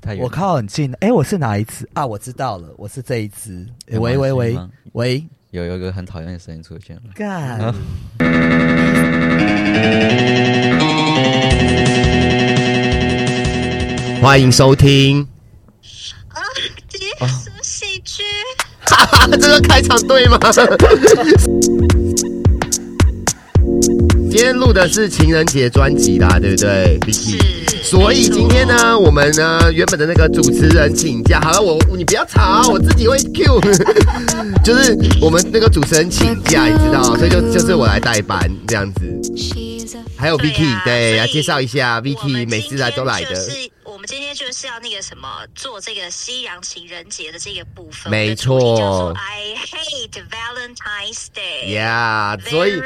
太远。我靠很近。哎，我是哪一只啊？我知道了，我是这一只。诶喂喂喂喂，有有一个很讨厌的声音出现了。干！欢迎收听，啊，结束喜剧，哈哈，这个开场对吗？今天录的是情人节专辑啦，对不对，Vicky？是所以今天呢，我们呢原本的那个主持人请假，好了，我你不要吵，我自己会 Q，就是我们那个主持人请假，你知道，所以就就是我来代班这样子。还有 Vicky，对，啊来介绍一下 Vicky，每次来都来的。是我们今天就是要那个什么，做这个西洋情人节的这个部分，没错叫做 I hate Valentine's Day。Yeah，所以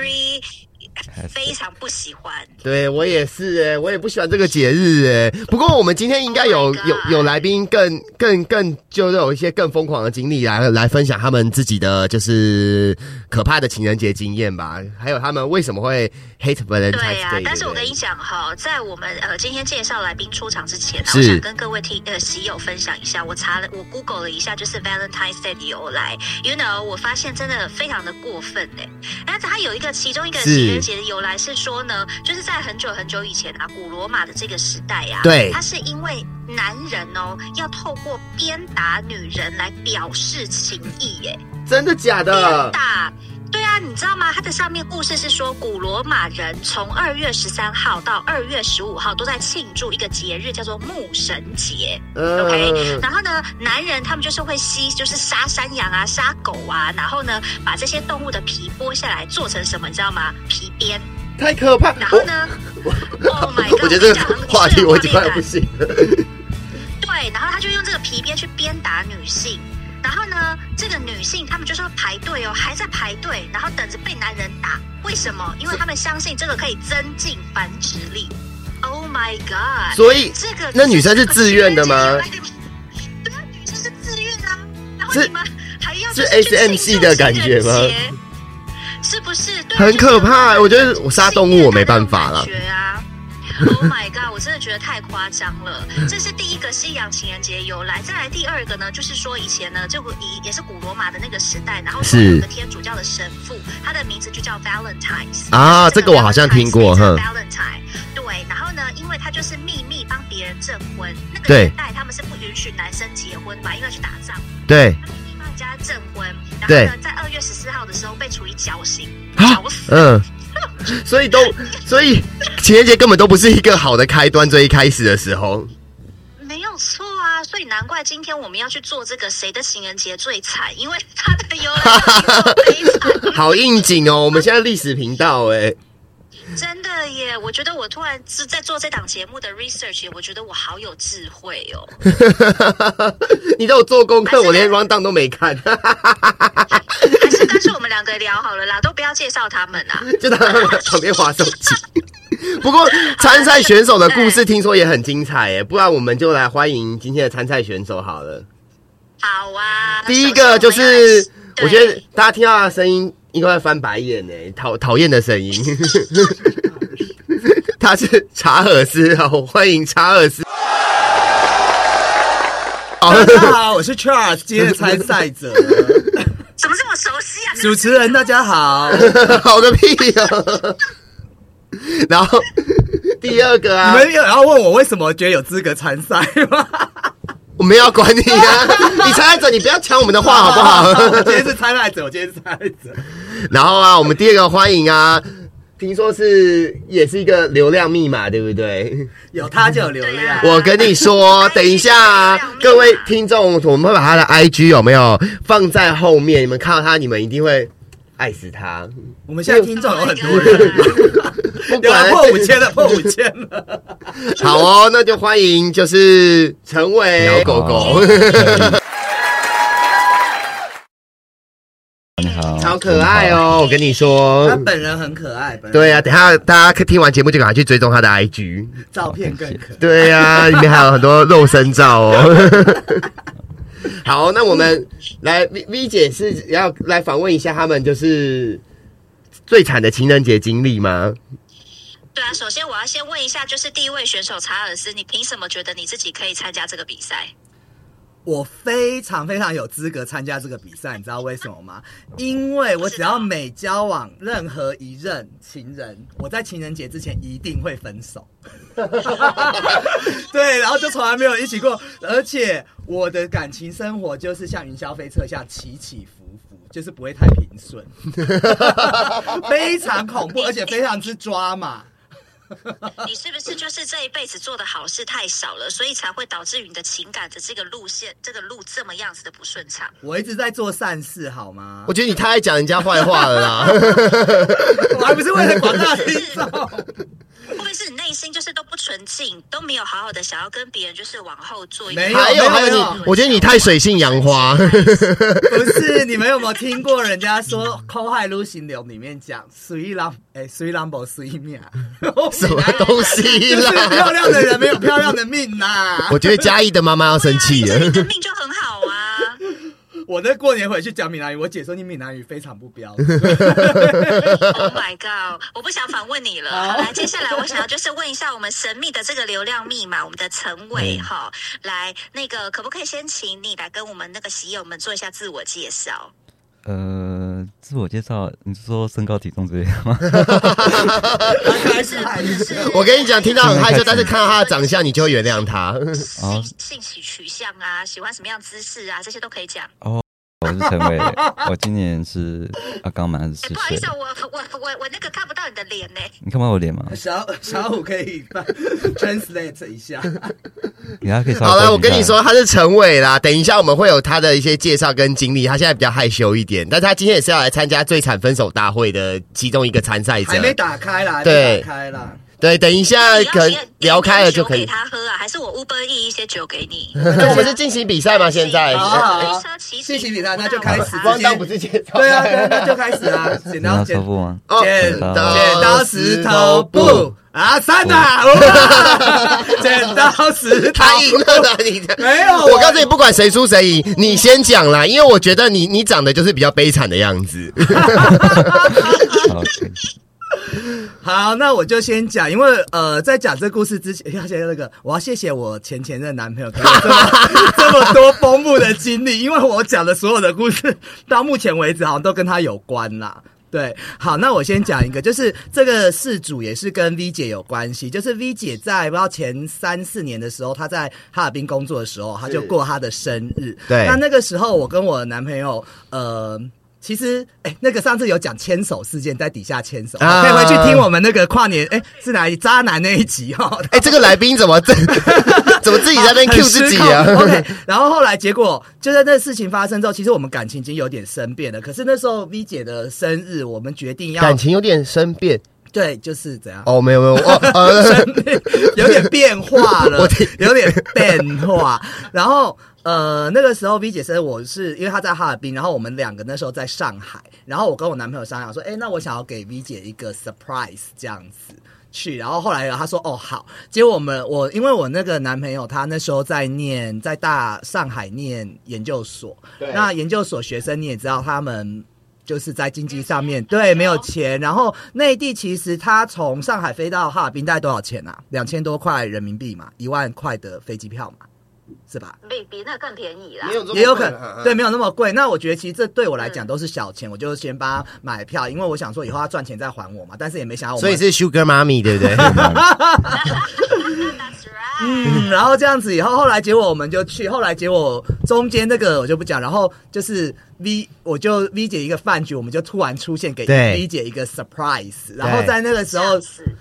非常不喜欢。对我也是哎，我也不喜欢这个节日哎。不过我们今天应该有 Oh 有有来宾更更更就是有一些更疯狂的经历来来分享他们自己的就是可怕的情人节经验吧，还有他们为什么会 hate Valentine's 对呀、但是我跟你讲哈，在我们呃今天介绍来宾出场之前我想跟各位听呃喜友分享一下，我查了我 Google 了一下，就是 Valentine's Day 的由来，you know，我发现真的非常的过分哎。然后它有一个其中一个是情人节的由来是说呢，就是在很久很久以前啊，古罗马的这个时代呀、啊，对它是因为男人哦要透过鞭打女人来表示情意耶。真的假鞭的？打。对啊，你知道吗？它的上面故事是说，古罗马人从二月十三号到二月十五号都在庆祝一个节日，叫做牧神节。OK，嗯，然后呢，男人他们就是会吸，就是杀山羊啊、杀狗啊，然后呢，把这些动物的皮剥下来做成什么，你知道吗？皮鞭。太可怕！然后呢，Oh my God！我觉得这个话题我已经快要不行。行了。对，然后他就用这个皮鞭去鞭打女性，然后呢，这个女性她们就是要排队哦，还在排队，然后等着被男人打。为什么？因为他们相信这个可以增进繁殖力。Oh my god！所以这个那女生是自愿的吗？对啊，女生是自愿啊。然后是你们还要是就是去 SM 庆系的感觉吗？是不是？很可怕就是我觉得我杀动物我没办法了。Oh my god！我真的觉得太夸张了。这是第一个西洋情人节由来，再来第二个呢，就是说以前呢，这个以也是古罗马的那个时代，然后是有个天主教的神父，他的名字就叫 Valentine 啊这个我好像听过哼 Valentine 对，然后呢，因为他就是秘密帮别人证婚，那个对年代他们是不允许男生结婚嘛，因为去打仗。对他秘密帮人家证婚，然对后呢，在二月十四号的时候被处以绞刑，啊绞死。嗯，所以都所以情人节根本都不是一个好的开端，最一开始的时候。没有错啊，所以难怪今天我们要去做这个谁的情人节最惨，因为他的由来。好应景哦！我们现在历史频道哎，真的耶！我觉得我突然是在做这档节目的 research，我觉得我好有智慧哦。你都有做功课，我连 round down 都没看，还是干脆我们两个聊好了啦，都不要介绍他们啊。就在旁边划手机。不过参赛选手的故事听说也很精彩哎，不然我们就来欢迎今天的参赛选手好了。好啊，第一个就是我觉得大家听到他的声音应该会翻白眼呢，讨讨厌的声音。他是查尔斯哦，欢迎查尔斯。大家好，我是 Charles，今天的参赛者，怎么这么熟悉啊？主持人大家好。好个屁哦！然后第二个你啊，们有要问我为什么觉得有资格参赛吗？我没有要管你啊，你参赛者你不要抢我们的话好不好？我今天是参赛者，我今天是参赛者。然后啊，我们第二个欢迎啊，听说是也是一个流量密码，对不对？有他就有流量。我跟你说，等一下啊，各位听众，我们会把他的 IG 有没有放在后面？你们看到他，你们一定会爱死他。我们现在听众有很多人，不管破五千了，破五千了。好哦，那就欢迎就是陈伟鸟狗狗，你好，超可爱哦！我跟你说他，本人很可爱，本人对呀、啊，等下大家听完节目就赶快去追踪他的 IG。照片更可爱。对呀、里面还有很多肉身照哦。好，那我们来 V V 姐是要来访问一下他们，就是最惨的情人节经历吗？对啊，首先我要先问一下，就是第一位选手查尔斯，你凭什么觉得你自己可以参加这个比赛？我非常非常有资格参加这个比赛，你知道为什么吗？因为我只要每交往任何一任情人，我在情人节之前一定会分手。对，然后就从来没有一起过，而且我的感情生活就是像云霄飞车一样起起伏伏，就是不会太平顺，非常恐怖，而且非常之抓嘛。你是不是就是这一辈子做的好事太少了，所以才会导致你的情感的这个路线、这个路这么样子的不顺畅？我一直在做善事，好吗我？觉得你太爱讲人家坏话了啦。我还不是为了广大听众。都没有好好的想要跟别人就是往后做一个没有还有还有没有你，我觉得你太水性杨花。不是，你们有没有听过人家说《口海路行流》里面讲“水浪哎，水浪不水命”，什么东西就是 漂？亮的人没有漂亮的命呐、我觉得嘉义的妈妈要生气了。啊你的命就很好啊。我在过年回去讲闽南语，我姐说你闽南语非常不标。Oh my god！我不想反问你了。好，来，接下来我想要就是问一下我们神秘的这个流量密码，我们的陈伟哈，来，那个可不可以先请你来跟我们那个喜友们做一下自我介绍？呃，自我介绍，你是说身高体重之类的吗？开 是我跟你讲，听到很害羞，但是看到他的长相，你就会原谅他。哦性性取取向啊，喜欢什么样姿势啊，这些都可以讲。我是陈伟，我今年是啊刚满二十哎，四岁不好意思，。我我我我那个看不到你的脸呢。你看不到我脸吗？小小虎可以 translate 一下。你还可以好了，我跟你说，他是陈伟啦。等一下我们会有他的一些介绍跟经历。他现在比较害羞一点，但他今天也是要来参加最惨分手大会的其中一个参赛者还。没打开啦，对打开啦。对，等一下可能聊开了就可以你。给他喝啊，还是我 Uber E 一些酒给你？那我们是进行比赛吗？现在？好好好飞车骑谢谢比赛那就开始 光当不是剪刀。对啊，那就开始啊，剪 剪刀刀剪手布吗？哦剪刀剪刀石头布啊，三啊，哇剪刀石头他赢了啦！你没有我告诉你，不管谁输谁赢，你先讲啦，因为我觉得你你长得就是比较悲惨的样子。好，那我就先讲，因为呃，在讲这故事之前，要先那个，我要谢谢我前前任男朋友给我这么 这么多丰富的经历，因为我讲的所有的故事到目前为止好像都跟他有关啦。对，好，那我先讲一个，就是这个事主也是跟 V 姐有关系，就是 V 姐在不知道前三四年的时候，她在哈尔滨工作的时候，她就过她的生日。对那那个时候我跟我男朋友，呃。其实，哎、那个上次有讲牵手事件，在底下牵手，啊可以回去听我们那个跨年，哎、是哪里渣男那一集哈、哦。哎、这个来宾怎么这 怎么自己在那边 Q 自己啊 OK，然后后来结果就在那事情发生之后，其实我们感情已经有点生变了。可是那时候 V 姐的生日，我们决定要感情有点生变对，就是怎样。哦，没有没有哦，呃，有点变化了我听，有点变化。然后呃，那个时候 V 姐生日，我是因为她在哈尔滨，然后我们两个那时候在上海，然后我跟我男朋友商量说，哎，那我想要给 V 姐一个 surprise 这样子。去，然后后来他说哦好，结果我们我因为我那个男朋友他那时候在念在大上海念研究所，那研究所学生你也知道他们。就是在经济上面对没有钱，然后内地其实他从上海飞到哈尔滨大概多少钱啊？两千多块人民币嘛，一万块的飞机票嘛，是吧？比比那更便宜啦。也有可能，对，没有那么贵。那我觉得其实这对我来讲都是小钱，我就先帮他买票，因为我想说以后他赚钱再还我嘛。但是也没想到我，所以是 Sugar Mommy 对不对？嗯，然后这样子以后，后来结果我们就去，后来结果中间那个我就不讲，然后就是 V，我就 V 姐一个饭局，我们就突然出现给 V 姐一个 surprise，然后在那个时候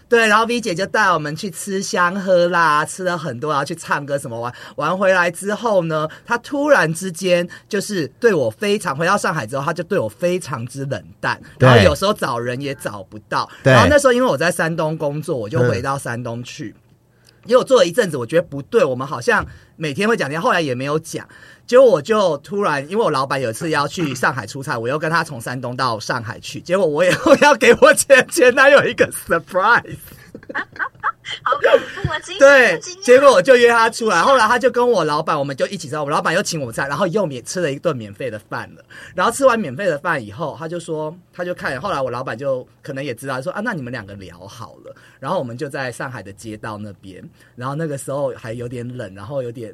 对，然后 V 姐就带我们去吃香喝辣，吃了很多，然后去唱歌什么玩，玩回来之后呢，她突然之间就是对我非常，回到上海之后，她就对我非常之冷淡，然后有时候找人也找不到，然后那时候因为我在山东工作，我就回到山东去。因为我做了一阵子，我觉得不对，我们好像每天会讲天，后来也没有讲。结果我就突然，因为我老板有一次要去上海出差，我又跟他从山东到上海去，结果我也 要给我前前男友一个 surprise。好恐怖啊！惊对结果我就约他出来，后来他就跟我老板，我们就一起吃，我老板又请我们菜，然后又免吃了一顿免费的饭了。然后吃完免费的饭以后，他就说，他就看，后来我老板就可能也知道，说啊，那你们两个聊好了。然后我们就在上海的街道那边，然后那个时候还有点冷，然后有点。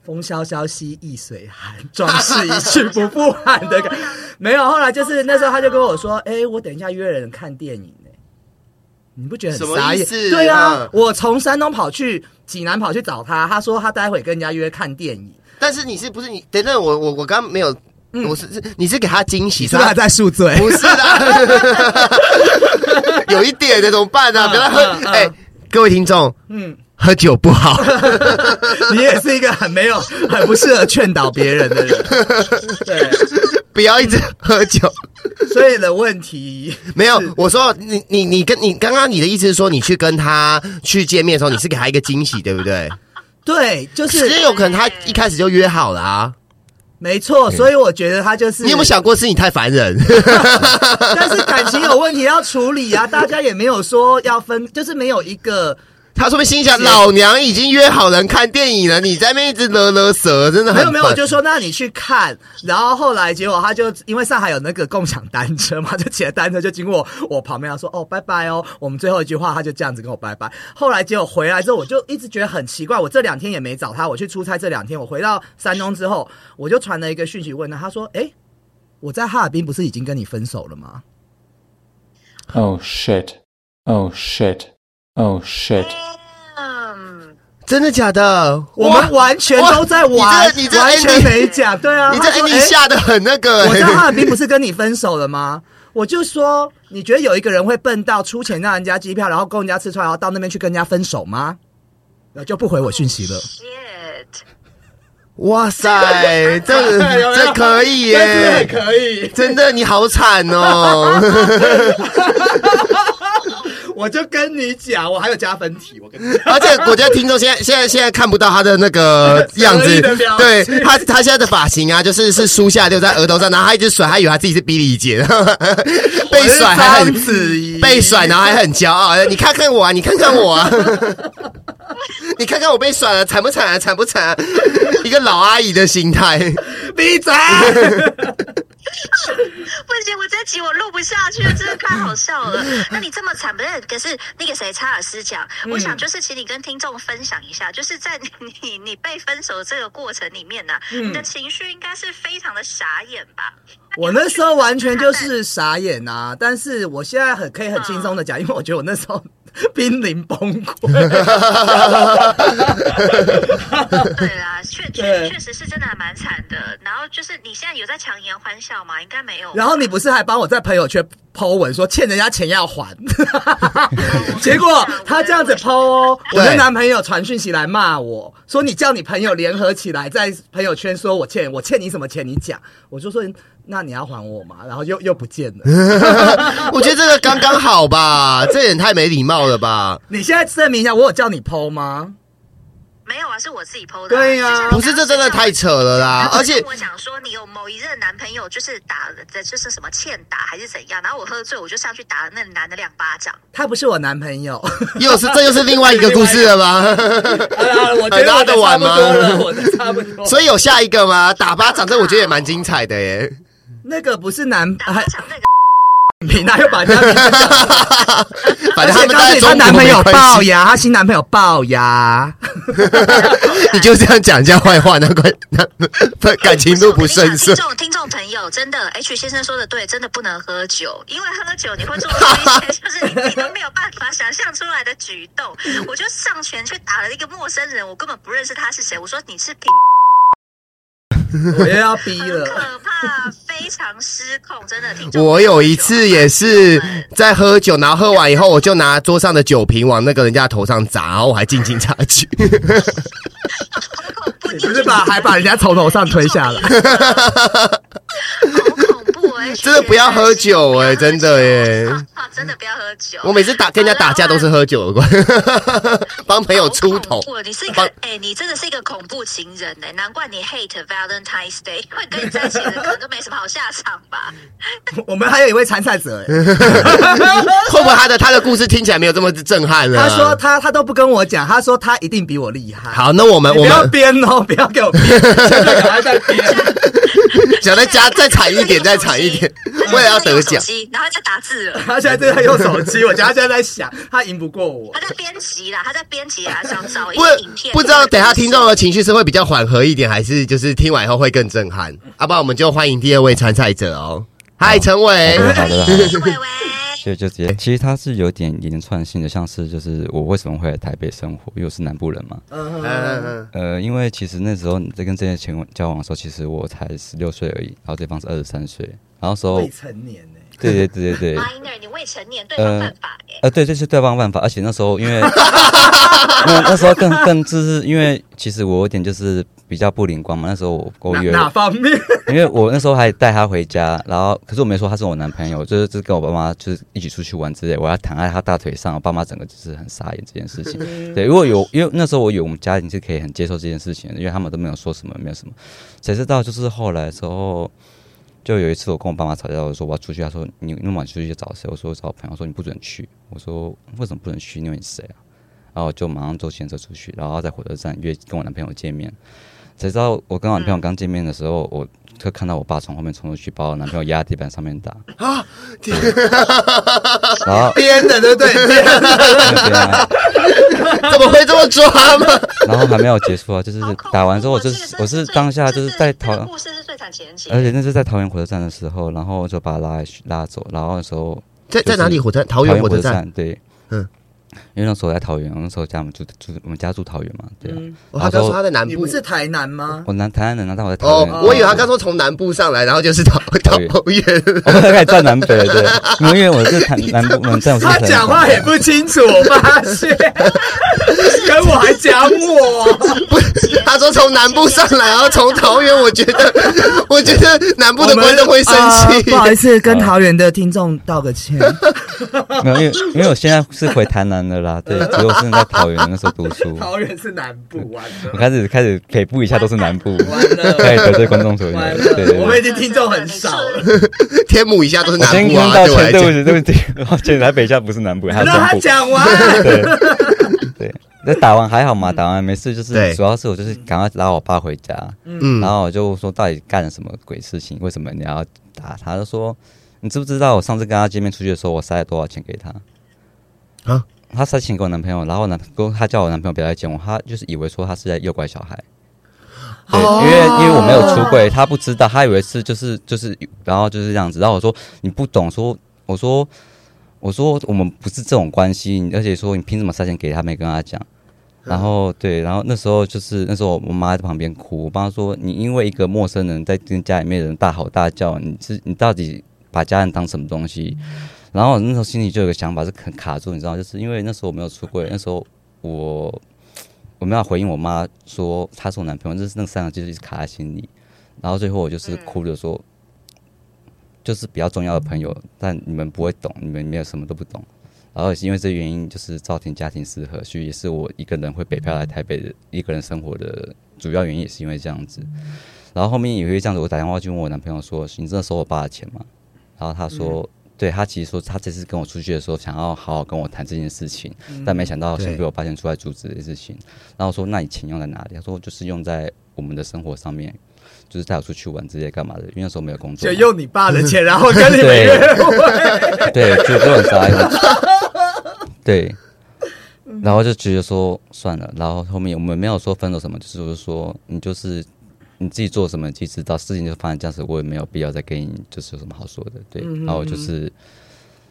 风萧萧兮易水寒，壮士一去不复返的感觉。没有，后来就是那时候他就跟我说：“哎、我等一下约人看电影呢、你不觉得很傻眼？意思？对啊嗯，我从山东跑去济南跑去找他，他说他待会跟人家约看电影，但是你是不是你？等等，我我我刚刚没有，我是是你是给他惊喜，嗯你是不是还在宿醉？不是的，有一点的怎么办呢、各位听众，嗯，喝酒不好，你也是一个很没有、很不适合劝导别人的人。对，不要一直喝酒。所以的问题 没有，我说你你你跟你刚刚你的意思是说，你去跟他去见面的时候，你是给他一个惊喜，对不对？对，就是有可能他一开始就约好了啊。没错，所以我觉得他就是你有没有想过是你太烦人？但是感情有问题要处理啊，大家也没有说要分，就是没有一个他说不定心想，老娘已经约好人看电影了，你在那边一直勒勒舌，真的很没有没有，我就说那你去看，然后后来结果他就因为上海有那个共享单车嘛，就骑着单车就经过我旁边，他说哦拜拜哦，我们最后一句话他就这样子跟我拜拜。后来结果回来之后，我就一直觉得很奇怪，我这两天也没找他，我去出差这两天，我回到山东之后，我就传了一个讯息问他，他说哎，我在哈尔滨不是已经跟你分手了吗？Oh shit. Oh shit. Oh shit. 嗯，真的假的？我们完全都在玩，哇你这完全没讲，对啊，你这他说 ending 哎下的很那个、我在欸哈尔滨不是跟你分手了吗？我就说，你觉得有一个人会笨到出钱让人家机票，然后供人家吃穿，然后到那边去跟人家分手吗？然后就不回我讯息了。shit，哇塞，这这可以耶，可以，真的你好惨哦。我就跟你讲，我还有加分题，我跟你讲。而且我觉得听众现在现在现在看不到他的那个样子 对他他现在的发型啊，就是是梳下留在额头上，然后他一直甩，他以为他自己是比利姐，被甩还很章子被甩，然后还很骄傲。你看看我啊，你看看我啊，你看看我被甩了，惨不惨啊？惨不惨啊？一个老阿姨的心态。闭嘴！不行，我这集我录不下去了，真的太好笑了。那你这么惨，不是？可是那个谁，查尔斯讲，我想就是请你跟听众分享一下，就是在你你被分手这个过程里面呢、你的情绪应该是非常的傻眼吧？我那时候完全就是傻眼啊！但是我现在很可以很轻松的讲，因为我觉得我那时候濒临崩溃。对啦，确确确实是真的还蛮惨的。然后就是你现在有在强颜欢笑吗？应该没有。然后你不是还帮我在朋友圈 Po 文说欠人家钱要还，结果他这样子 Po 哦，我的男朋友传讯息来骂我说你叫你朋友联合起来在朋友圈说我欠我欠你什么钱，你讲，我就说那你要还我嘛，然后又又不见了。我觉得这个刚刚好吧，这也太没礼貌了吧？你现在证明一下，我有叫你 Po 吗？没有啊，是我自己 PO 的啊、对呀不是，这真的太扯了啦！而且跟我讲说你有某一任男朋友就是打了的，就是什么欠打还是怎样，然后我喝醉我就上去打了那男的两巴掌。他不是我男朋友。又是这又是另外一个故事了吗？好了，我觉得我的差不多了，我的差不多。所以有下一个吗？打巴掌，这我觉得也蛮精彩的耶。那个不是男，打巴掌那个 平他又把人家名字讲出来反正他们而且告诉你，她男朋友没关系，龅牙，她新男朋友龅牙。你就这样讲人家坏话，难怪那感情都不顺顺听。众听众朋友，真的 H 先生说的对，真的不能喝酒，因为喝酒你会做出一些就是你自己都没有办法想象出来的举动。我就上前去打了一个陌生人，我根本不认识他是谁。我说你是品，我又要逼了。可怕，非常失控，真的。听我有一次也是在喝酒，然后喝完以后，我就拿桌上的酒瓶往那个人家头上砸，然后我还进警察局。好恐怖，你只 是把还把人家从头上推下来。真的不要喝酒哎真的耶好 真的不要喝酒。我每次打跟人家打架都是喝酒有关，帮朋友出头你是一个哎、你真的是一个恐怖情人哎、难怪你 hate Valentine's Day，会跟你在一起的人可能都没什么好下场吧？我们还有一位参赛者，哎 会不会他的他的故事听起来没有这么震撼呢？他说他他都不跟我讲，他说他一定比我厉害。好，那我们你不要我们编哦，不要给我编，现在赶快再编。想再加再惨一点，再惨一点，我也要得奖然后在打字了。他现在正在用手机，我觉得他现在在想，他赢不过我他。在编辑啦，他在编辑啦，想找一不些影片。不知道等下听众的情绪是会比较缓和一点，还是就是听完以后会更震撼？要不然我们就欢迎第二位参赛者哦。嗨，陈伟，好的好的好的是伟伟，所以就直接，其实它是有点连串性的，像是就是我为什么会来台北生活，因为我是南部人嘛。嗯嗯嗯，呃，因为其实那时候你在跟这些前交往的时候，其实我才十六岁而已，然后对方是二十三岁，然后时候未成年呢，对对对对对，minor，你未成年，对方犯法耶。呃，对，这是对方犯法，而且那时候因为 那那时候更更就是因为其实我有点就是比较不灵光嘛，那时候我我哪哪方面？因为我那时候还带他回家，然后可是我没说他是我男朋友，就是就是跟我爸妈就是一起出去玩之类，我要躺在他大腿上，我爸妈整个就是很傻眼这件事情。对，如果有因为那时候我有我们家庭是可以很接受这件事情的，因为他们都没有说什么，没有什么。谁知道就是后来的时候，就有一次我跟我爸妈吵架，我说我要出去，他说你那么晚出去找谁？我说我找朋友，说你不准去。我说为什么不能去？因为你是谁啊？然后就马上坐前车出去，然后在火车站约跟我男朋友见面。谁知道我跟我男朋友刚见面的时候，我就看到我爸从后面冲出去，把我男朋友压在地板上面打。啊，然后编的对不对？怎么会这么抓嘛？然后还没有结束啊，就是打完之后，我就是我是当下就是在这桃个，故事是最惨前期，而且那是在桃园火车站的时候，然后就把他拉拉走，然后那时候在在哪里？火车桃桃园火车站。对，嗯嗯，因为那时候我在桃园，我那时候家我们住住我们家住桃园嘛，对啊，哦他刚说他在南部。你不。是台南吗？我南台南人啊，但我在桃园，哦，我以为他刚说从南部上来，然后就是桃桃园。我们大概在南北，对，因为我是台南部他讲话也不清楚，我发现，跟我还讲我，不，他说从南部上来，然后从桃园，我觉得，我觉得南部的观众会生气。不好意思，跟桃园的听众道个歉。没有，因为因为我现在是回台南的啦，对，只有我是在桃园那时候读书，桃园是南部，完了，我开始开始北部以下都是南部，完了开始得罪观众朋友，完对对了，对。我们已经听众很少了。天母一下都是我先南部啊，跟道歉，对不起，对不起，抱歉，台北下不是南部，还有让他。讲完。对对，那打完还好嘛，打完没事，就对是主要是我就是赶快拉我爸回家，嗯然后我就说到底干了什么鬼事情？为什么你要打他？就说你知不知道我上次跟他见面出去的时候，我塞了多少钱给他？啊？他塞钱给我男朋友，然后他叫我男朋友不要来见我，他就是以为说他是在诱拐小孩。对，哦因为因为我没有出柜，他不知道，他以为是就是就是，然后就是这样子。然后我说你不懂，说我说我说我们不是这种关系，而且说你凭什么塞钱给他？没跟他讲。然后对，然后那时候就是那时候我妈在旁边哭，我妈说你因为一个陌生人在跟家里面的人大吼大叫，你是你到底把家人当什么东西？然后我那时候心里就有个想法是很卡住，你知道，就是因为那时候我没有出柜，那时候我我没有回应我妈说他是我男朋友，就是那三个字就一直卡在心里。然后最后我就是哭着说，就是比较重要的朋友，但你们不会懂，你们没有什么都不懂。然后也是因为这原因，就是造成家庭失和，所以也是我一个人会北漂来台北的一个人生活的主要原因，也是因为这样子。然后后面也会这样子，我打电话去问我男朋友说：“你真的收我爸的钱吗？”然后他说：“对他其实说他这次跟我出去的时候，想要好好跟我谈这件事情，但没想到先被我发现出来阻止这件事情。然后我说：“那你钱用在哪里？”他说：“就是用在我们的生活上面，就是带我出去玩这些干嘛的，因为那时候没有工作。”就用你爸的钱，然后跟你们对约会。对，就就很傻眼。对，然后就觉得说算了，然后后面我们没有说分手什么，就是说你就是你自己做什么，你自己知道，事情就发生这样子，我也没有必要再跟你就是有什么好说的。对，然后就是，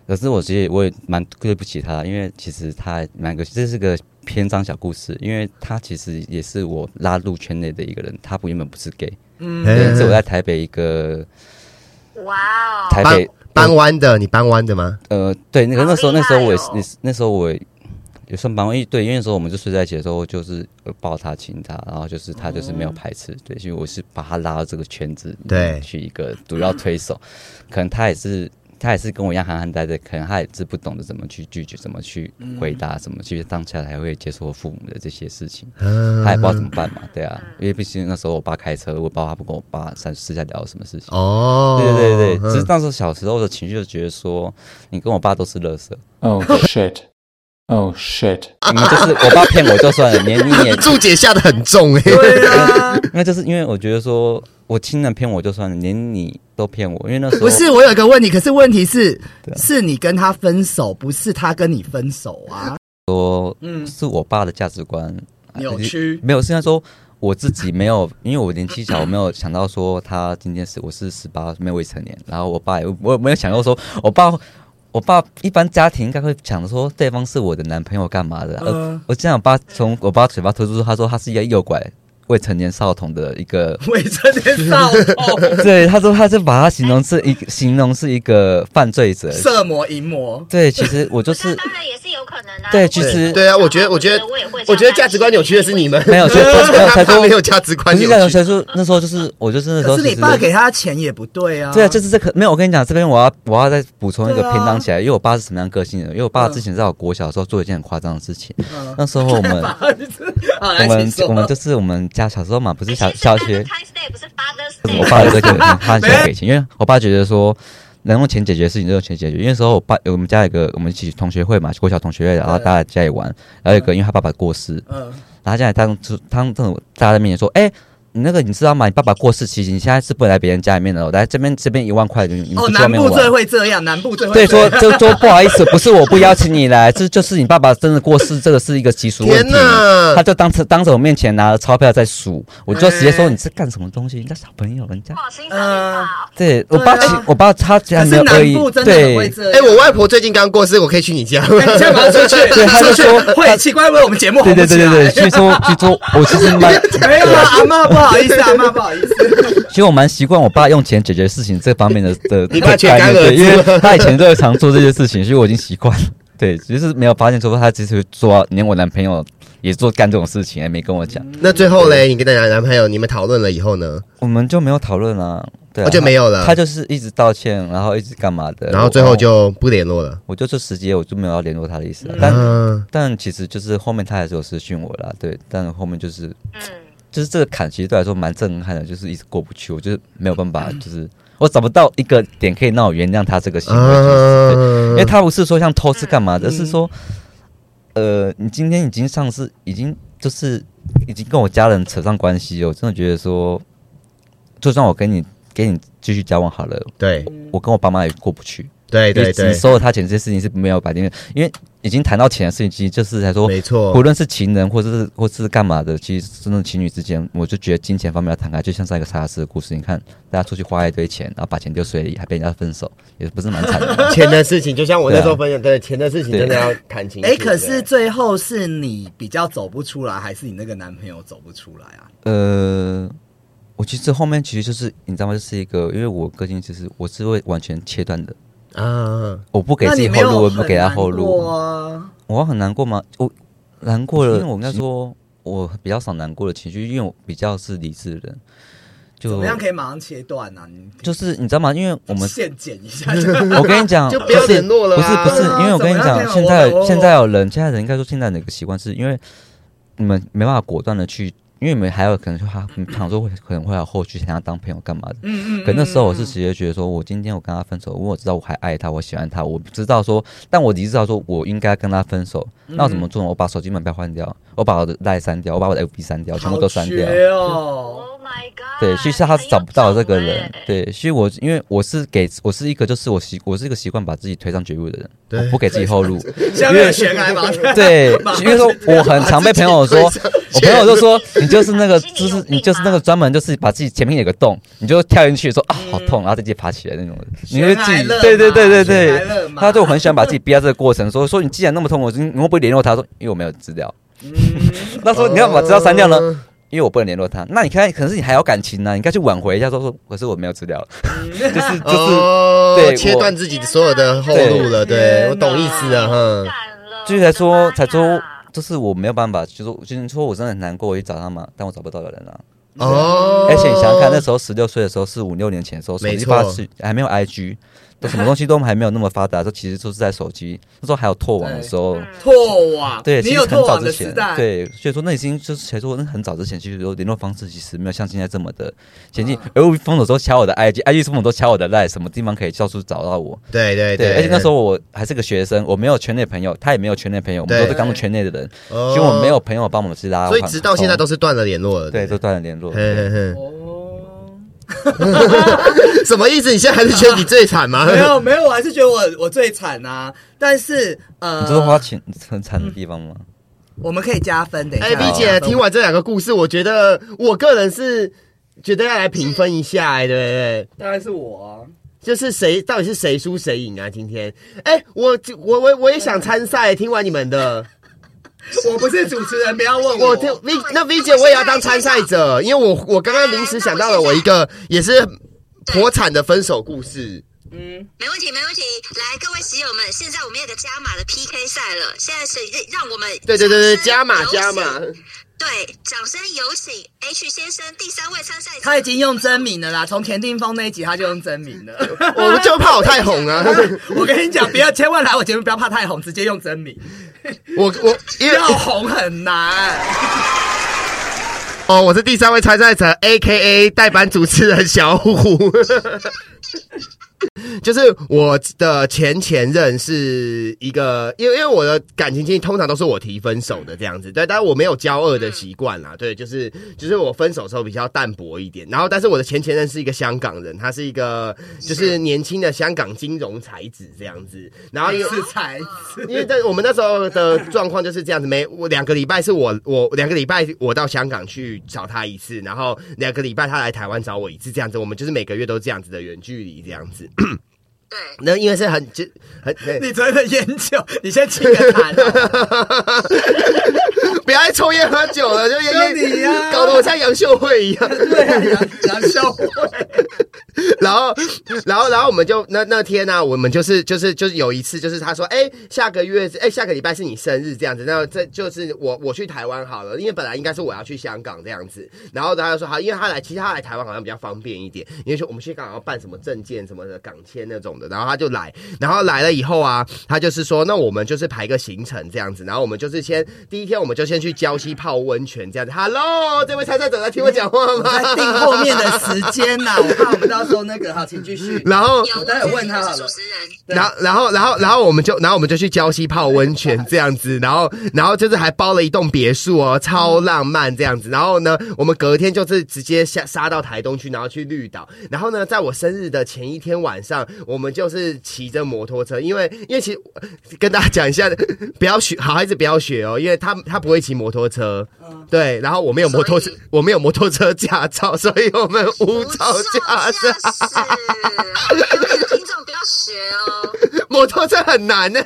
可是我其实我也蛮对不起他，因为其实他蛮个这是个篇章小故事，因为他其实也是我拉入圈内的一个人，他不原本不是 gay，对，是我在台北一个哇哦，台北搬弯的，你搬弯的吗？呃，对，那个那时候那时候我也是那时候我也也算帮，因为对，因为那时候我们就睡在一起的时候，就是呃抱他亲他，然后就是他就是没有排斥，对，所以我是把他拉到这个圈子对。去一个主要推手，可能他也是他也是跟我一样憨憨呆呆，可能他也是不懂得怎么去拒绝，怎么去回答，怎么去当下才会接受父母的这些事情，他也不知道怎么办嘛，对啊，因为毕竟那时候我爸开车，我不知道他不跟我爸私私下聊什么事情。哦，对对对只是那时候小时候的情绪就觉得说，你跟我爸都是垃圾，Oh shit. Oh shit. 你们就是我爸骗我就算了，连你也，注解下的很重哎、对啊，因为就是因为我觉得说我亲人骗我就算了，连你都骗我，因为那时候不是我有一个问题，可是问题是是你跟他分手，不是他跟你分手啊？说，嗯是我爸的价值观扭曲没有，是他说我自己没有，因为我年纪小，我没有想到说他今天是我是十八，没有未成年，然后我爸也我也没有想到说我爸。我爸一般家庭应该会想说对方是我的男朋友干嘛的，嗯呃，我这样我爸从我爸嘴巴吐出，他说他是一个诱拐未成年少童的一个 未成年少童、对，他说他就把他形容是一个形容是一个犯罪者。色魔淫魔。对，其实我就是当然也是有可能啊。对其实对啊，我觉得，我觉得我也会，我觉得价值观扭曲的是你们，没有，没有才说他没有价值观扭曲所以说那时候就是我就是那时候可是你爸给他钱也不对啊。对啊，就是这个没有。我跟你讲，这边我要我要再补充一个对啊偏当起来，因为我爸是什么样个性的？因为我爸之前在我国小的时候做一件很夸张的事情。嗯那时候我们 好，我们我们就是我们家小时候嘛，不是小小学不是我。爸一个就很他很给钱，因为我爸觉得说。能用钱解决的事情就用钱解决。因为那时候我爸我们家有一个我们一起同学会嘛，国小同学会，然后大家在家里玩，然后有一个因为他爸爸过世，嗯，然后现在当当这种大家在面前说，哎、你那个你知道吗？你爸爸过世期间，你现在是不能来别人家里面的哦，来这边这边一万块，你你去外面南部最。会这样，南部最会对，说 就说不好意思，不是我不邀请你来，这就是你爸爸真的过世，这个是一个习俗问天题。哪他就当着当着我面前拿着钞票在数，我就直接说你是干什么东西？人家小朋友，人家不好欣赏你吧？对我爸其我爸他家没有恶意对。哎、我外婆最近刚过世，我可以去你家。哎你现在马上出去，对他就说会奇怪，为我们节目对对对对对，所以说所以说我其实 蛮，没有啊，阿妈不好意思，阿 妈不好意思。其实我蛮习惯我爸用钱解决事情这方面的的你爸的全干儿概念，对，因为他以前都会常做这些事情，所以我已经习惯了。对，只是没有发现说他其实做连我男朋友也做干这种事情，还没跟我讲，那最后嘞，你跟你男朋友你们讨论了以后呢？我们就没有讨论了。对啊，哦就没有了他就是一直道歉，然后一直干嘛的，然后最后就不联络了。我就这时间我就没有要联络他的意思了。但嗯，但其实就是后面他还是有私讯我了，对，但后面就是嗯，就是这个坎，其实对我来说蛮震撼的，就是一直过不去，我就是没有办法，就是我找不到一个点可以让我原谅他这个行为，就是因为嗯，他不是说像偷吃干嘛的，是说，呃，你今天已经上市已经就是已经跟我家人扯上关系了，我真的觉得说，就算我跟你跟你继续交往好了，对。我跟我爸妈也过不去，对对对收了他钱这些事情是没有摆定的，因为已经谈到钱的事情，其实就是才说没错不。论是情人或者是或是干嘛的，其实真的情侣之间，我就觉得金钱方面要摊开，就像上一个查尔斯的故事，你看大家出去花一堆钱，然后把钱丢水里，还被人家分手，也不是蛮惨的。钱的事情，就像我那时候对分享，对钱的事情真的要谈清楚。哎，可是最后是你比较走不出来，还是你那个男朋友走不出来啊？呃，我其实后面其实就是你知道吗？就是一个，因为我个性其实我是会完全切断的，啊，我不给自己后路，我不给他后路。啊？我很难过吗？我难过了，因为我应该说，我比较少难过的情绪，因为我比较是理智的人。就怎么样可以马上切断呢？你就是你知道吗？因为我们现剪一下就，我跟你讲，就不要是联络了啊不是不是因为我跟你讲，现在现在有人，现在人应该说现在的一个习惯，是因为你们没办法果断的去，因为你们还有可能说他你想说会可能会有后续想要当朋友干嘛的。嗯可那时候我是直接觉得说，我今天我跟他分手，因为我知道我还爱他，我喜欢他，我知道说，但我只知道说我应该跟他分手，那我怎么做呢？我把手机门票换掉，我把我的赖删掉，我把我的 FB 删掉，全部都删掉。Oh my god！对，其实他是找不到这个人对，所以我因为我是给我是一个就是我习我是一个习惯把自己推上绝路的人，对我不给自己后路。下面有悬崖嘛？对，因为说我很常被朋友说，我朋友就说你就是那个，就是你就是那个专门就是把自己前面有个洞，你就跳进去说啊好痛，然后再直接爬起来那种人。你会自己对对对对对，他就很喜欢把自己逼到这个过程，说说你既然那么痛，我你会不会联络他？说因为我没有资料。那说你要把资料删掉呢？嗯因为我不能联络他。那你看，可能是你还有感情呢、你应该去挽回一下，说说可是我没有资料了，就是 就是。哦对切断自己所有的后路了。对天我懂意思了，太哈。感了就是才说才说，就是我没有办法，就是就是说我真的很难过，我去找他嘛，但我找不到的人啊。哦，而且你想想看，那时候十六岁的时候是五六年前的时候，手机发是还没有 IG，都什么东西都还没有那么发达，都其实都是在手机，那时候还有拓网的时候。拓网，对，你其实很有拓网早之前的时代，，对，所以说那已经就是才说那很早之前，其实有联络方式其实没有像现在这么的前进。而我封锁都敲我的 IG，IG 封锁都敲我的 line，什么地方可以到处找到我？对对对，而且那时候我还是个学生，我没有圈内朋友，他也没有圈内朋友，我们都是刚入圈内的人，哦所以我们没有朋友帮我们去拉，所以直到现在都是断了联络了。对，都断了联络。什么意思？你现在还是觉得你最惨吗？没有没有，我还是觉得我我最惨啊。但是呃，你这是花钱很惨的地方吗？我们可以加分，等一下。哎，B 姐，听完这两个故事，我觉得我个人是觉得要来评分一下，哎，对不对？当然是我啊。就是谁到底是谁输谁赢啊？今天，哎，我我我我也想参赛，听完你们的，我不是主持人，不要问我听 V 那 V 姐我也要当参赛者，因为我我刚刚临时想到了我一个也是国产的分手故事。嗯，没问题，没问题。来，各位喜友们，现在我们有个加码的 PK 赛了，现在是让我们对对对对，加码加码。对，掌声有请 H 先生第三位参赛者。他已经用真名了啦，从田定峰那一集他就用真名了。我就怕我太红啊！我跟你讲，不要千万来我节目，不要怕太红，直接用真名。我我因为要红很难。哦，我是第三位参赛者，A K A 代班主持人小虎。就是我的前前任是一个，因为因为我的感情经历通常都是我提分手的这样子，对，但是我没有交恶的习惯啦，对，就是就是我分手的时候比较淡薄一点，然后但是我的前前任是一个香港人，他是一个就是年轻的香港金融才子这样子，然后因为是才子，因为在我们那时候的状况就是这样子，每我两个礼拜是我我两个礼拜我到香港去找他一次，然后两个礼拜他来台湾找我一次，这样子，我们就是每个月都这样子的远距离这样子。对，那因为是很就很你昨天的烟酒，你先请个痰哦。不要再抽烟喝酒了，就烟就你呀搞得我像杨秀慧一样。对啊，杨杨秀慧，然后，然后，然后我们就那那天呢、我们就是就是就是有一次，就是他说，哎，下个月是哎下个礼拜是你生日这样子，那这就是我我去台湾好了，因为本来应该是我要去香港这样子，然后他就说好，因为他来，其实他来台湾好像比较方便一点，因为说我们去港要办什么证件什么的港签那种的，然后他就来，然后来了以后啊，他就是说，那我们就是排个行程这样子，然后我们就是先第一天我们就先去礁溪泡温泉这样子，Hello，这位参赛者在听我讲话吗在吗？定后面的时间呐，我怕我们到时候那个，好，请继续。然后有我待会问他好了是主持人。然后，然后，然后，然后我们就，然后我们就去礁溪泡温泉这样子，然后，然后就是还包了一栋别墅哦，超浪漫这样子。然后呢，我们隔天就是直接下杀到台东去，然后去绿岛。然后呢，在我生日的前一天晚上，我们就是骑着摩托车，因为因为其实跟大家讲一下，不要学好孩子不要学哦，因为他他不会骑摩托车，对，然后我没有摩托车，我没有摩托车驾照，所以我们无照驾照。各位听众不要学哦。摩托车很难呢、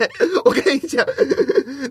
我跟你讲。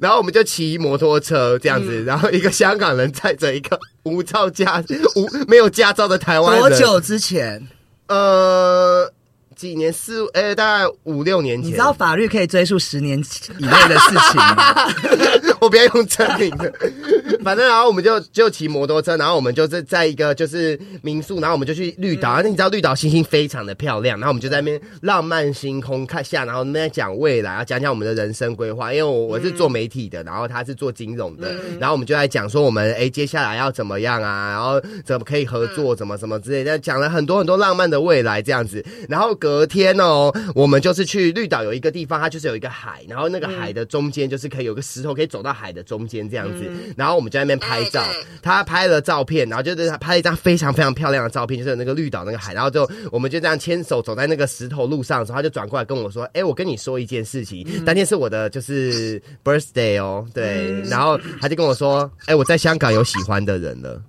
然后我们就骑摩托车这样子，然后一个香港人载着一个无照驾无没有驾照的台湾人，多？久之前？呃，几年四呃、大概五六年前。你知道法律可以追溯十年以内的事情吗？我不要用真名的，反正然后我们就就骑摩托车，然后我们就是在一个就是民宿，然后我们就去绿岛，那、你知道绿岛星星非常的漂亮，然后我们就在那边浪漫星空看下，然后那边讲未来，啊，讲讲我们的人生规划，因为我我是做媒体的，然后他是做金融的，然后我们就在讲说我们哎接下来要怎么样啊，然后怎么可以合作，怎么怎么之类的，讲了很多很多浪漫的未来这样子，然后隔天哦，我们就是去绿岛有一个地方，它就是有一个海，然后那个海的中间就是可以有个石头可以走到海的中间这样子，然后我们就在那边拍照他拍了照片，然后就是他拍了一张非常非常漂亮的照片，就是那个绿岛那个海，然后就我们就这样牵手走在那个石头路上的时候，他就转过来跟我说：“哎、我跟你说一件事情，当天是我的就是 birthday 哦，对，然后他就跟我说：哎、我在香港有喜欢的人了。”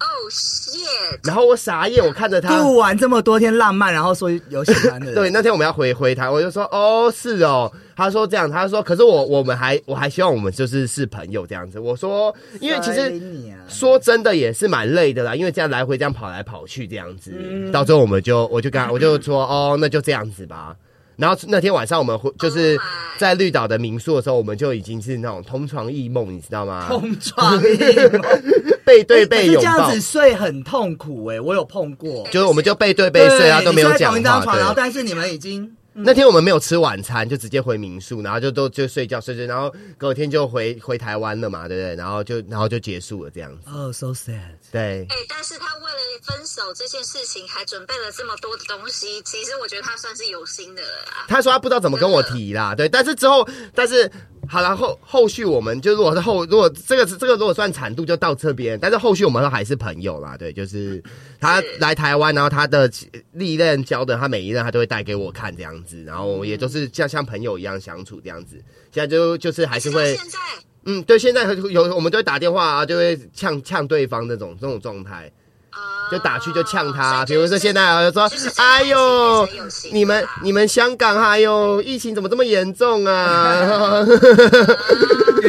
哦、shit！然后我傻眼，我看着他，度完这么多天浪漫，然后说有喜欢的人，对，那天我们要回回台，我就说哦是哦，他说这样，他说可是我我们还我还希望我们就是是朋友这样子。我说因为其塞实说真的也是蛮累的啦，因为这样来回这样跑来跑去这样子，嗯到最后我们就我就跟他我就说哦那就这样子吧。然后那天晚上我们会就是 Oh 在绿岛的民宿的时候，我们就已经是那种同床异梦，你知道吗？同床异梦 背对背这样子，睡很痛苦哎、我有碰过，就是我们就背对背睡啊，对都没有讲你睡同一张话，床，然后。但是你们已经那天我们没有吃晚餐，就直接回民宿，然后就都就睡觉睡睡，然后隔天就回回台湾了嘛，对不对？然后就然后就结束了这样子。哦、s o sad。对，哎、但是他为了分手这件事情，还准备了这么多的东西，其实我觉得他算是有心的了啦。他说他不知道怎么跟我提啦，对，但是之后，但是好了后后续我们就如果是后如果这个这个如果算产度就到这边，但是后续我们都还是朋友啦，对，就是他来台湾，然后他的历任交的，他每一任他都会带给我看这样子，然后我也都是像像朋友一样相处这样子，现在就就是还是会现在，嗯，对，现在有我们都会打电话啊，就会呛呛对方那种这种状态。呃就打去就呛他，比如说现在啊，就说，哎呦你们你们香港哎呦疫情怎么这么严重啊？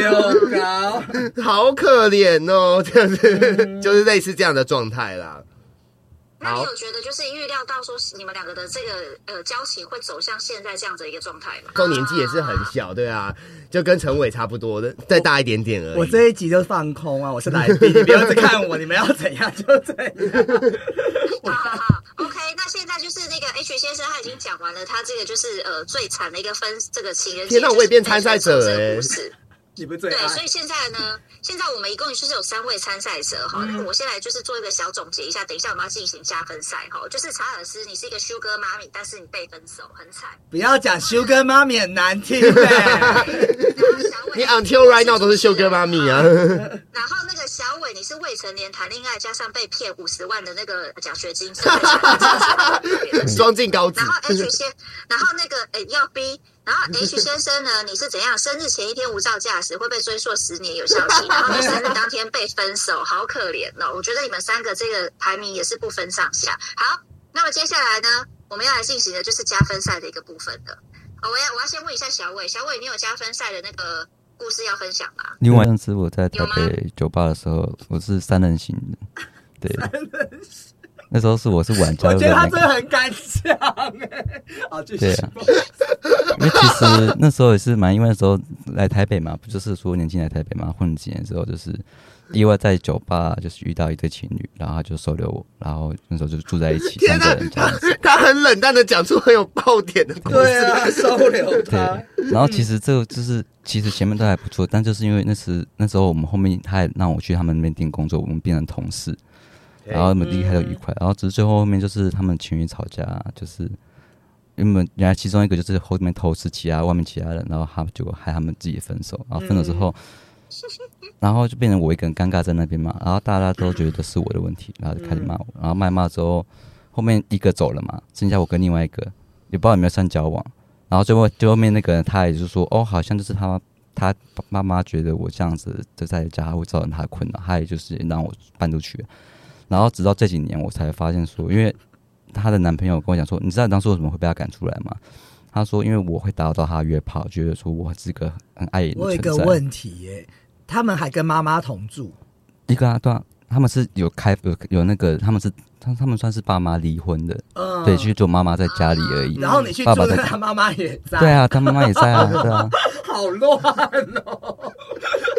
好可怜哦，这样子就是类似这样的状态啦。那你有觉得就是预料到说你们两个的这个呃交情会走向现在这样子的一个状态吗？够年纪也是很小，对啊，就跟陈伟差不多的，再大一点点而已。我这一集就放空啊，我是来宾，你不要再看我，你们要怎样就怎样。好好好，OK，那现在就是那个 H 先生他已经讲完了他这个就是呃最惨的一个分这个情人节，天哪我也变参赛者就是被分手这个欸故事 对，所以现在呢，现在我们一共就是有三位参赛者哈。那我先来就是做一个小总结一下，等一下我们要进行加分赛哈。就是查尔斯，你是一个 Sugar 妈咪，但是你被分手，很惨。不要讲修哥妈咪很难听 你 until right now 都是修哥妈咪啊，然后那个小伟，你是未成年谈恋爱，加上被骗五十万的那个奖学金，真的是装进高子然。后 H 先，然后那个诶要 B，然后 H 先生呢，你是怎样？生日前一天无照驾驶会被追溯十年有效期，然后你生日当天被分手，好可怜哦！我觉得你们三个这个排名也是不分上下。好，那么接下来呢，我们要来进行的就是加分赛的一个部分了。哦我要我要先问一下小伟，小伟你有加分赛的那个故事要分享吗？另外，上次我在台北酒吧的时候，我是三人行的，对，那时候是我是玩家 我觉得他真的，很敢讲哎。好，继续对啊。因为其实那时候也是蛮，因为那时候来台北嘛，不就是说年轻来台北嘛，混几年之后就是意外在酒吧就是遇到一对情侣，然后他就收留我，然后那时候就住在一起，天哪三个人这样子。他很冷淡的讲出很有爆点的故事。对啊，收留他对。，然后其实这个就是其实前面都还不错，但就是因为那时那时候我们后面他还让我去他们那边订工作，我们变成同事，然后我们离开都愉快，然后只是最后后面就是他们情侣吵架，就是因为原来其中一个就是后面偷吃其他外面其他人，然后他结果害他们自己分手，然后分手之后，然后就变成我一个人尴尬在那边嘛，然后大家都觉得是我的问题，然后就开始骂我，然后骂骂之后，后面一个走了嘛，剩下我跟另外一个也不知道有没有算交往，然后最后最后面那个人他也是说哦，好像就是他他妈妈觉得我这样子就在家会造成他的困扰，他也就是让我搬出去了。然后直到这几年，我才发现说，因为她的男朋友跟我讲说，你知道当初为什么会被她赶出来吗？她说，因为我会打扰到她约炮，觉得说我是个很碍眼的我有一个。问题耶，他们还跟妈妈同住，一个啊，对啊，他们是有开有有那个，他们是他他们算是爸妈离婚的，嗯，对，去做妈妈在家里而已。然后你去住，爸爸在他妈妈也在，对，啊，他妈妈也在啊，对啊，好乱哦。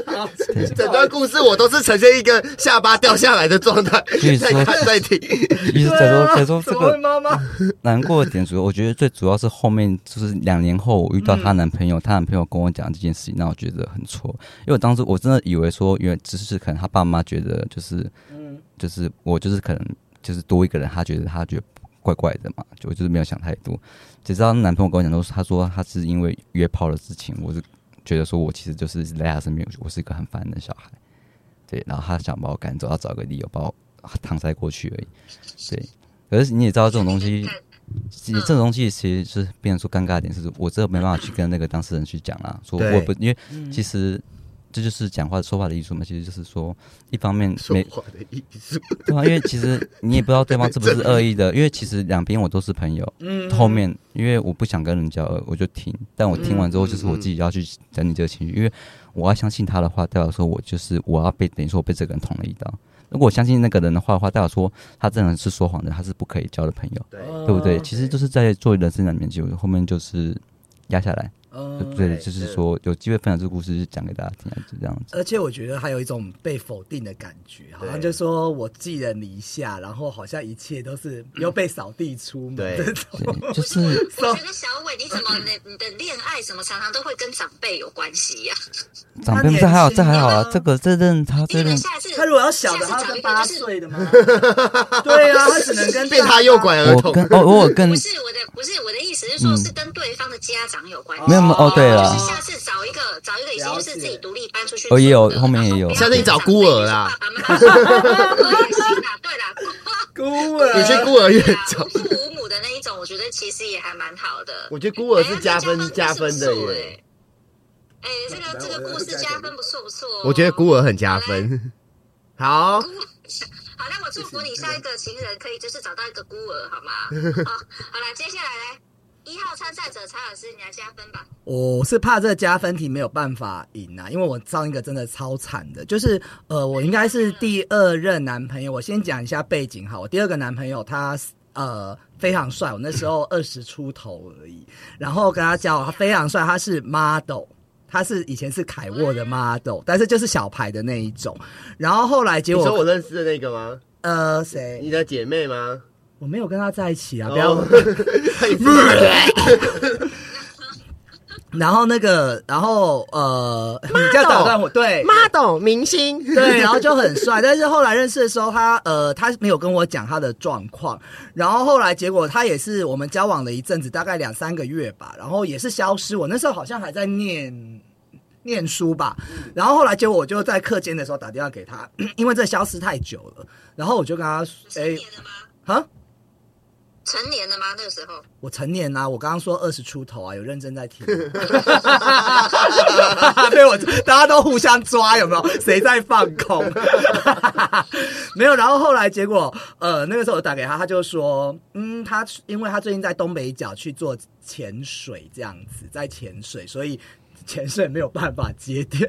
好，整段故事我都是呈现一个下巴掉下来的状态所以，说在看在听。一直在说在说这个妈妈？难过的点，主要我觉得最主要是后面就是两年后，我遇到她男朋友，她男朋友跟我讲这件事情，让我觉得很错。因为我当时我真的以为说，因为只是可能她爸妈觉得就是，就是我就是可能就是多一个人，他觉得他觉得怪怪的嘛，就我就是没有想太多。只知道男朋友跟我讲说，他说他是因为约炮的事情，我是觉得说我其实就是在他身边，我是一个很烦的小孩。对，然后他想把我赶走，要找个理由把我搪塞过去而已。对，可是你也知道这种东西，其实这种东西其实是变成说尴尬的点，是我这没办法去跟那个当事人去讲啦，说我不，因为其实这就是讲话说话的艺术嘛，其实就是说，一方面没说话的艺术，对啊，因为其实你也不知道对方 是不是恶意的，因为其实两边我都是朋友。嗯后面因为我不想跟人交恶，我就听，但我听完之后，就是我自己要去整理这个情绪，因为我要相信他的话，代表说我就是我要被等于说我被这个人捅了一刀。如果我相信那个人的话的话，代表说他这个人是说谎的，他是不可以交的朋友，对，对不对？其实就是在做人生的面前，我后面就是压下来，嗯，对，就是说有机会分享这个故事，是讲给大家听，就这样子。而且我觉得还有一种被否定的感觉，好像就说我寄人篱下，然后好像一切都是又被扫地出门对 就是我觉得小伟，你怎么你的你的恋爱怎么常常都会跟长辈有关系呀、长辈这还好，这还好啊这个这任他这任他如果要小的，他要跟八就是岁的吗？对啊，他只能跟被他诱拐儿童。我跟哦，我有跟不是我的，不是我的意思是说，是跟对方的家长有关系。哦，对了就是，下次找一个找一个已经是自己独立搬出去住的，哦也有后面也有下次你找孤儿啦 孤儿，你去孤儿院找无，父无母的那一种，我觉得其实也还蛮好的。我觉得孤儿是加哎分加分的耶。耶。哎，这个这个故事加分不错不错哦。我觉得孤儿很加分。好，好，那我祝福你下一个情人可以就是找到一个孤儿，好吗？好，好了，接下来来一号参赛者查尔斯，你来加分吧。我是怕这个加分题没有办法赢啊，因为我上一个真的超惨的，就是呃，我应该是第二任男朋友。我先讲一下背景哈，我第二个男朋友他呃非常帅，我那时候 二十出头而已，然后跟他交往，他非常帅，他是 model。他是以前是凯沃的 model，但是就是小牌的那一种。然后后来结果你说我认识的那个吗？呃谁？你的姐妹吗？我没有跟他在一起啊，不要。哦然后那个，然后呃，你这样打断我，对 model 明星，对，然后就很帅。但是后来认识的时候，他呃，他没有跟我讲他的状况。然后后来结果他也是我们交往了一阵子，大概两三个月吧，然后也是消失。我那时候好像还在念。念书吧，然后后来结果我就在课间的时候打电话给他，因为这消失太久了，然后我就跟他说：“哎、年了吗？啊，成年了吗？那个时候，我成年啦、我刚刚说二十出头啊，有认真在听。被我大家都互相抓，有没有？谁在放空？没有。然后后来结果，呃，那个时候我打给他，他就说，嗯，他因为他最近在东北角去做潜水，这样子在潜水，所以。潜水没有办法接电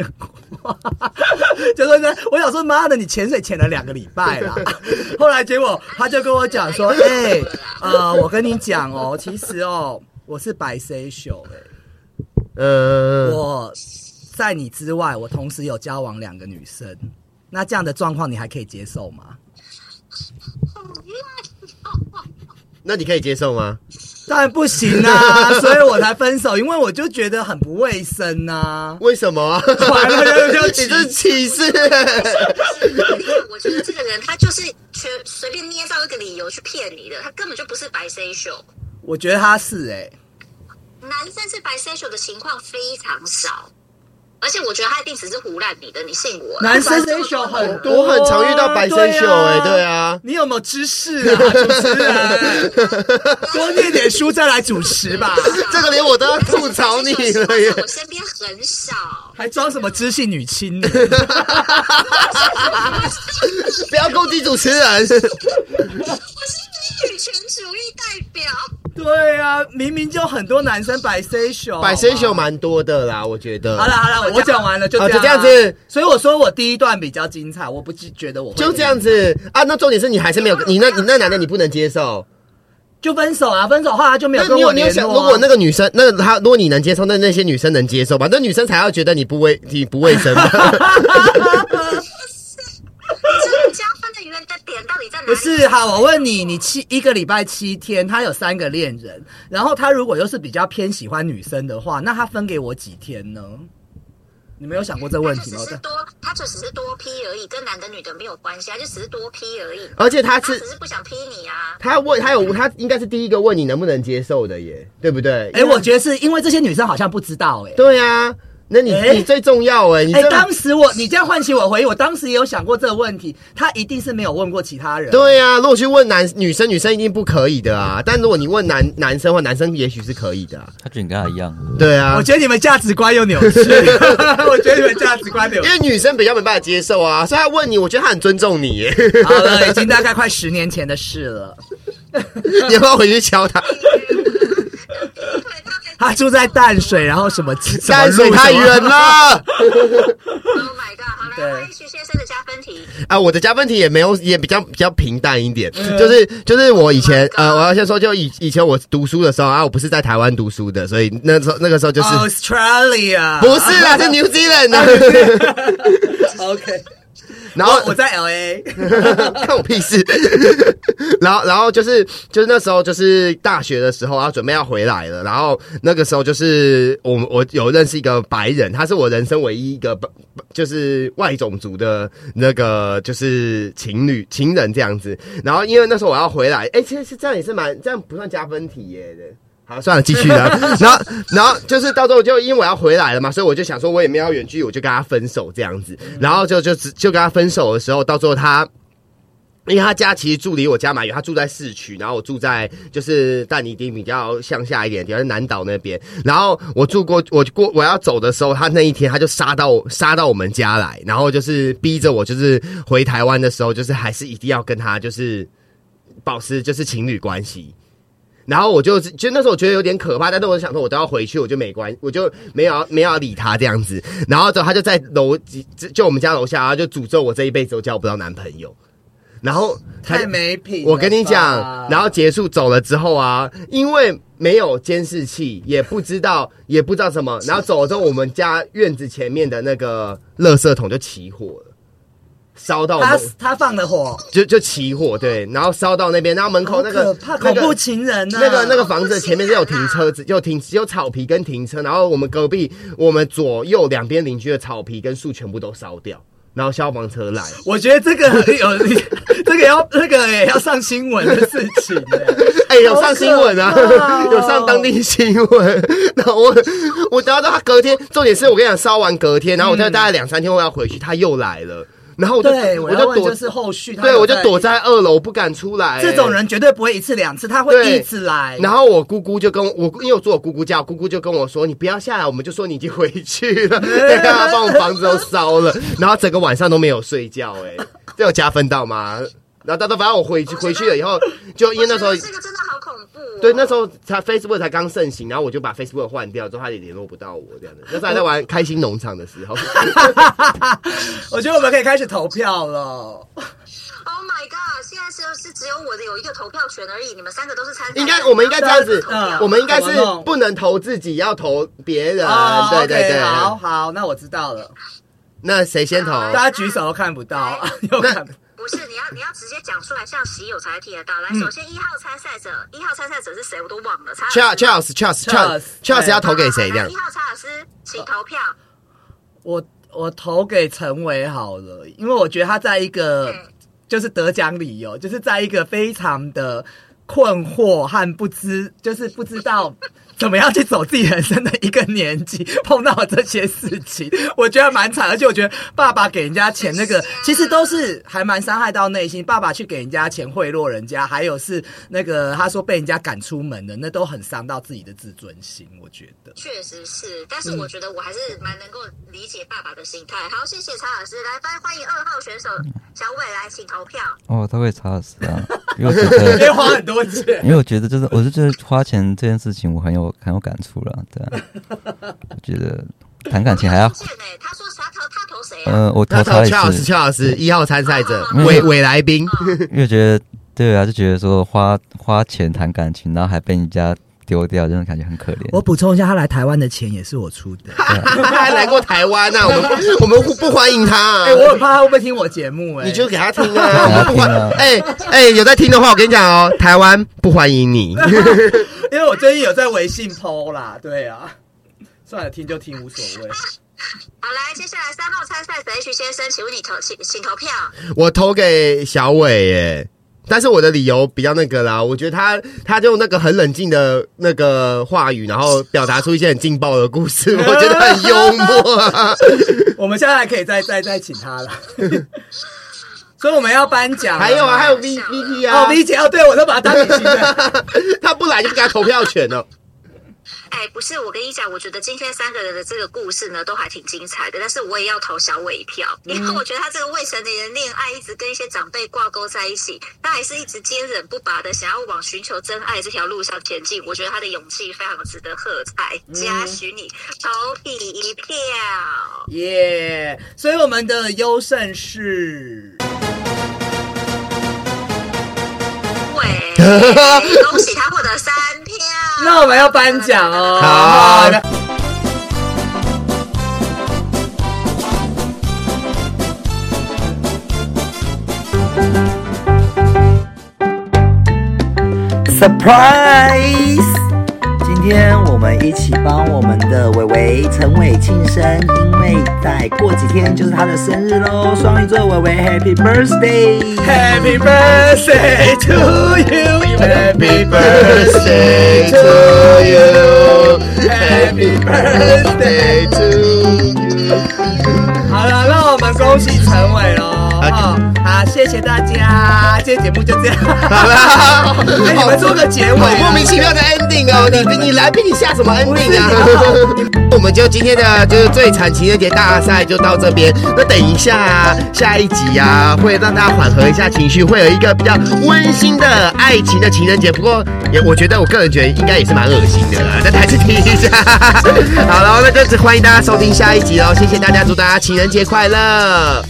话，就说呢，我想说妈的，你潜水潜了两个礼拜啦。后来结果他就跟我讲说，哎、呃，我跟你讲哦，其实哦，我是白 C 秀哎、呃，我在你之外，我同时有交往两个女生，那这样的状况你还可以接受吗？那你可以接受吗？当然不行啊，所以我才分手，因为我就觉得很不卫生啊。为什么啊？完了又又 你这是歧视。我觉得这个人他就是全随便捏造一个理由去骗你的，他根本就不是白秀。我觉得他是哎、男生是白秀的情况非常少，而且我觉得他一定只是胡乱你的，你信我？男生秀很多，我很常遇到白 C 秀哎，对啊，你有没有知识啊，主持人？多念点书再来主持吧，这个连我都要吐槽你了耶我身边很少。还装什么知性女青年？不要攻击主持人。我是女权主义代表。对啊，明明就很多男生摆 C 秀，摆 C 秀蛮多的啦，我觉得。好了好了，我讲完了，就好这样、啊就这样子。所以我说我第一段比较精彩，我不觉得我会就这样，子啊，那重点是你还是没有，你那你那男的你不能接受。就分手啊，分手后他就没有那跟我联络、啊。如果那个女生，那他如果你能接受，那那些女生能接受吧？那女生才要觉得你不卫你不卫生吧？这个点到底在哪里？不是好，我问你，你七一个礼拜七天，他有三个恋人，然后他如果又是比较偏喜欢女生的话，那他分给我几天呢？你没有想过这个问题吗他就只？是多，他就只是多批而已，跟男的女的没有关系，他就只是多批而已。而且他是他只是不想批你啊。他问他有他应该是第一个问你能不能接受的耶，对不对？哎、我觉得是因为这些女生好像不知道、哎。对啊，那你、哎你最重要哎，你哎、这当时我你这样唤起我回忆，我当时也有想过这个问题，他一定是没有问过其他人。对啊，如果去问男女生，女生一定不可以的啊。但如果你问男男生的话，男生也许是可以的、啊。他觉得你跟他一样，对啊我，觉得你们价值观又扭曲，我觉得你们价值观扭曲。因为女生比较没办法接受啊，所以他问你，我觉得他很尊重你耶。好了，已经大概快十年前的事了。你要不要回去敲他？他住在淡水，然后什么 什么淡水太远了。Oh my god！好了，来换 H 先生的加分题。啊，我的加分题也没有，也比较比较平淡一点，就是就是我以前呃，我要先说，就以以前我读书的时候啊，我不是在台湾读书的，所以那时候那个时候就是、Australia 不是啦，是 New Zealand 啊。OK，然后我我在 LA，看我屁事。然后，然后就是就是那时候就是大学的时候，然后准备要回来了。然后那个时候就是我我有认识一个白人，他是我人生唯一一个就是外种族的那个就是情侣情人这样子。然后因为那时候我要回来，哎、其实是这样也是蛮这样不算加分题耶的。好，算了，继续了。然后，然后就是到时候就因为我要回来了嘛，所以我就想说，我也没有要远距离，我就跟他分手这样子。然后就就只就跟他分手的时候，到最后他。因为他家其实住离我家蛮远，他住在市区，然后我住在就是但尼丁比较乡下一点的地方，在南岛那边。然后我住过，我过我要走的时候，他那一天他就杀到杀到我们家来，然后就是逼着我，就是回台湾的时候，就是还是一定要跟他就是保持就是情侣关系。然后我就就那时候我觉得有点可怕，但是我想说，我都要回去，我就没关，我就没有要没有要理他这样子。然后之后他就在楼就我们家楼下，然后就诅咒我这一辈子都交不到男朋友。然后太没品。我跟你讲，然后结束走了之后啊，因为没有监视器，也不知道也不知道什么，然后走了之后，我们家院子前面的那个垃圾桶就起火了，烧到他他放的火，就就起火，对，然后烧到那边，然后门口那个恐怖情人那个那个房子前面是有停车子，有停有草皮跟停车，然后我们隔壁我们左右两边邻居的草皮跟树全部都烧掉，然后消防车来。我觉得这个 有这个要这个也要上新闻的事情呢。哎、有上新闻啊有上当地新闻。然后我我等到他隔天，重点是我跟你讲，烧完隔天，然后我大概两三天我要回去，他又来了，然后我就对，我我就躲就，是后续他对我就躲在二楼不敢出来、这种人绝对不会一次两次，他会一直来。然后我姑姑就跟我，因为我住我姑姑家，我姑姑就跟我说：“你不要下来。”我们就说你已经回去了，对，他把我们房子都烧了，然后整个晚上都没有睡觉、哎，这有加分到吗？然后到到反正我回去回去了以后，就因为那时候这个真的好恐对，那时候才 Facebook 才刚盛行，然后我就把 Facebook 换掉，之后他也联络不到我这样的。那时候还在玩开心农场的时候，我觉得我们可以开始投票了。Oh my god！现在是是只有我的有一个投票权而已，你们三个都是参赛人。应该我们应该这样子嗯，我们应该是不能投自己，要投别人。哦对对对，好好，那我知道了。那谁先投？大家举手都看不到，又看不不是你要你要直接讲出来，像喜友才听得到。来，嗯首先一号参赛者，一号参赛者是谁？我都忘了。查 Charles Charles Charles Charles Charles 要投给谁这样一？号查老师，请投票。我我投给陈伟好了，因为我觉得他在一个嗯就是得奖理由，就是在一个非常的困惑和不知，就是不知道怎么样去走自己人生的一个年纪，碰到这些事情，我觉得蛮惨。而且我觉得爸爸给人家钱那个，其实都是还蛮伤害到内心。爸爸去给人家钱贿赂人家，还有是那个他说被人家赶出门的，那都很伤到自己的自尊心。我觉得。确实是，但是我觉得我还是蛮能够理解爸爸的心态。好，谢谢查尔斯，来，欢欢迎二号选手小伟来，请投票。哦，他会查尔斯啊，因为我觉得因为花很多钱，因为我觉得就是，我是觉得花钱这件事情，我很有很有感触了。对啊，我觉得谈感情还要他说他投他投谁啊？呃，我投那投查尔 Charles 斯，Charles 一号参赛者嗯伪伪来宾，因为觉得对啊，就觉得说花花钱谈感情，然后还被人家丢掉，真的感觉很可怜。我补充一下，他来台湾的钱也是我出的。他还来过台湾啊，我们 我们不不欢迎他啊哎、。我很怕他会不会听我节目、哎，你就给他听给啊，他 不欢听啊哎哎，有在听的话，我跟你讲哦，台湾不欢迎你。因为我最近有在微信 PO 啦，对啊，算了，听就听无所谓。好，来，接下来三号参赛者 H 先生，请问你投请请投票。我投给小伟耶，但是我的理由比较那个啦，我觉得他他就用那个很冷静的那个话语，然后表达出一些很劲爆的故事，我觉得很幽默啊。我们现在还可以再再再请他了，所以我们要颁奖。还有啊，还有 V V T 啊，哦，V 姐哦，对我都把他当明星了。他不来就不给他投票权了。哎，不是，我跟你讲，我觉得今天三个人的这个故事呢，都还挺精彩的，但是我也要投小伟一票，因为我觉得他这个未成年人恋爱，一直跟一些长辈挂钩在一起，他还是一直坚忍不拔的想要往寻求真爱这条路上前进，我觉得他的勇气非常值得喝彩，嘉许你投你一票。耶所以我们的优胜是。喂，恭喜他获得三票。那我们要颁奖哦。好的，surprise！今天我们一起帮我们的伟伟陈伟庆生，因为再过几天就是他的生日喽。双鱼座伟伟，Happy Birthday！Happy birthday to you, Happy birthday to you. Happy birthday to you. 好了，让我们恭喜陈伟喽！好，好，谢谢大家，今天节目就这样。好啦，哎，你们做个结尾莫名其妙的 ending 哦！你你来宾你下什么 ending 啊？我们就今天的就是最惨情人节大赛就到这边。那等一下啊，下一集啊，会让大家缓和一下情绪，会有一个比较温馨的爱情的情人节。不过也我觉得我个人觉得应该也是蛮恶心的啦，那还是听一下。好了，那就欢迎大家收听下一集哦，谢谢大家，祝大家情人节快乐。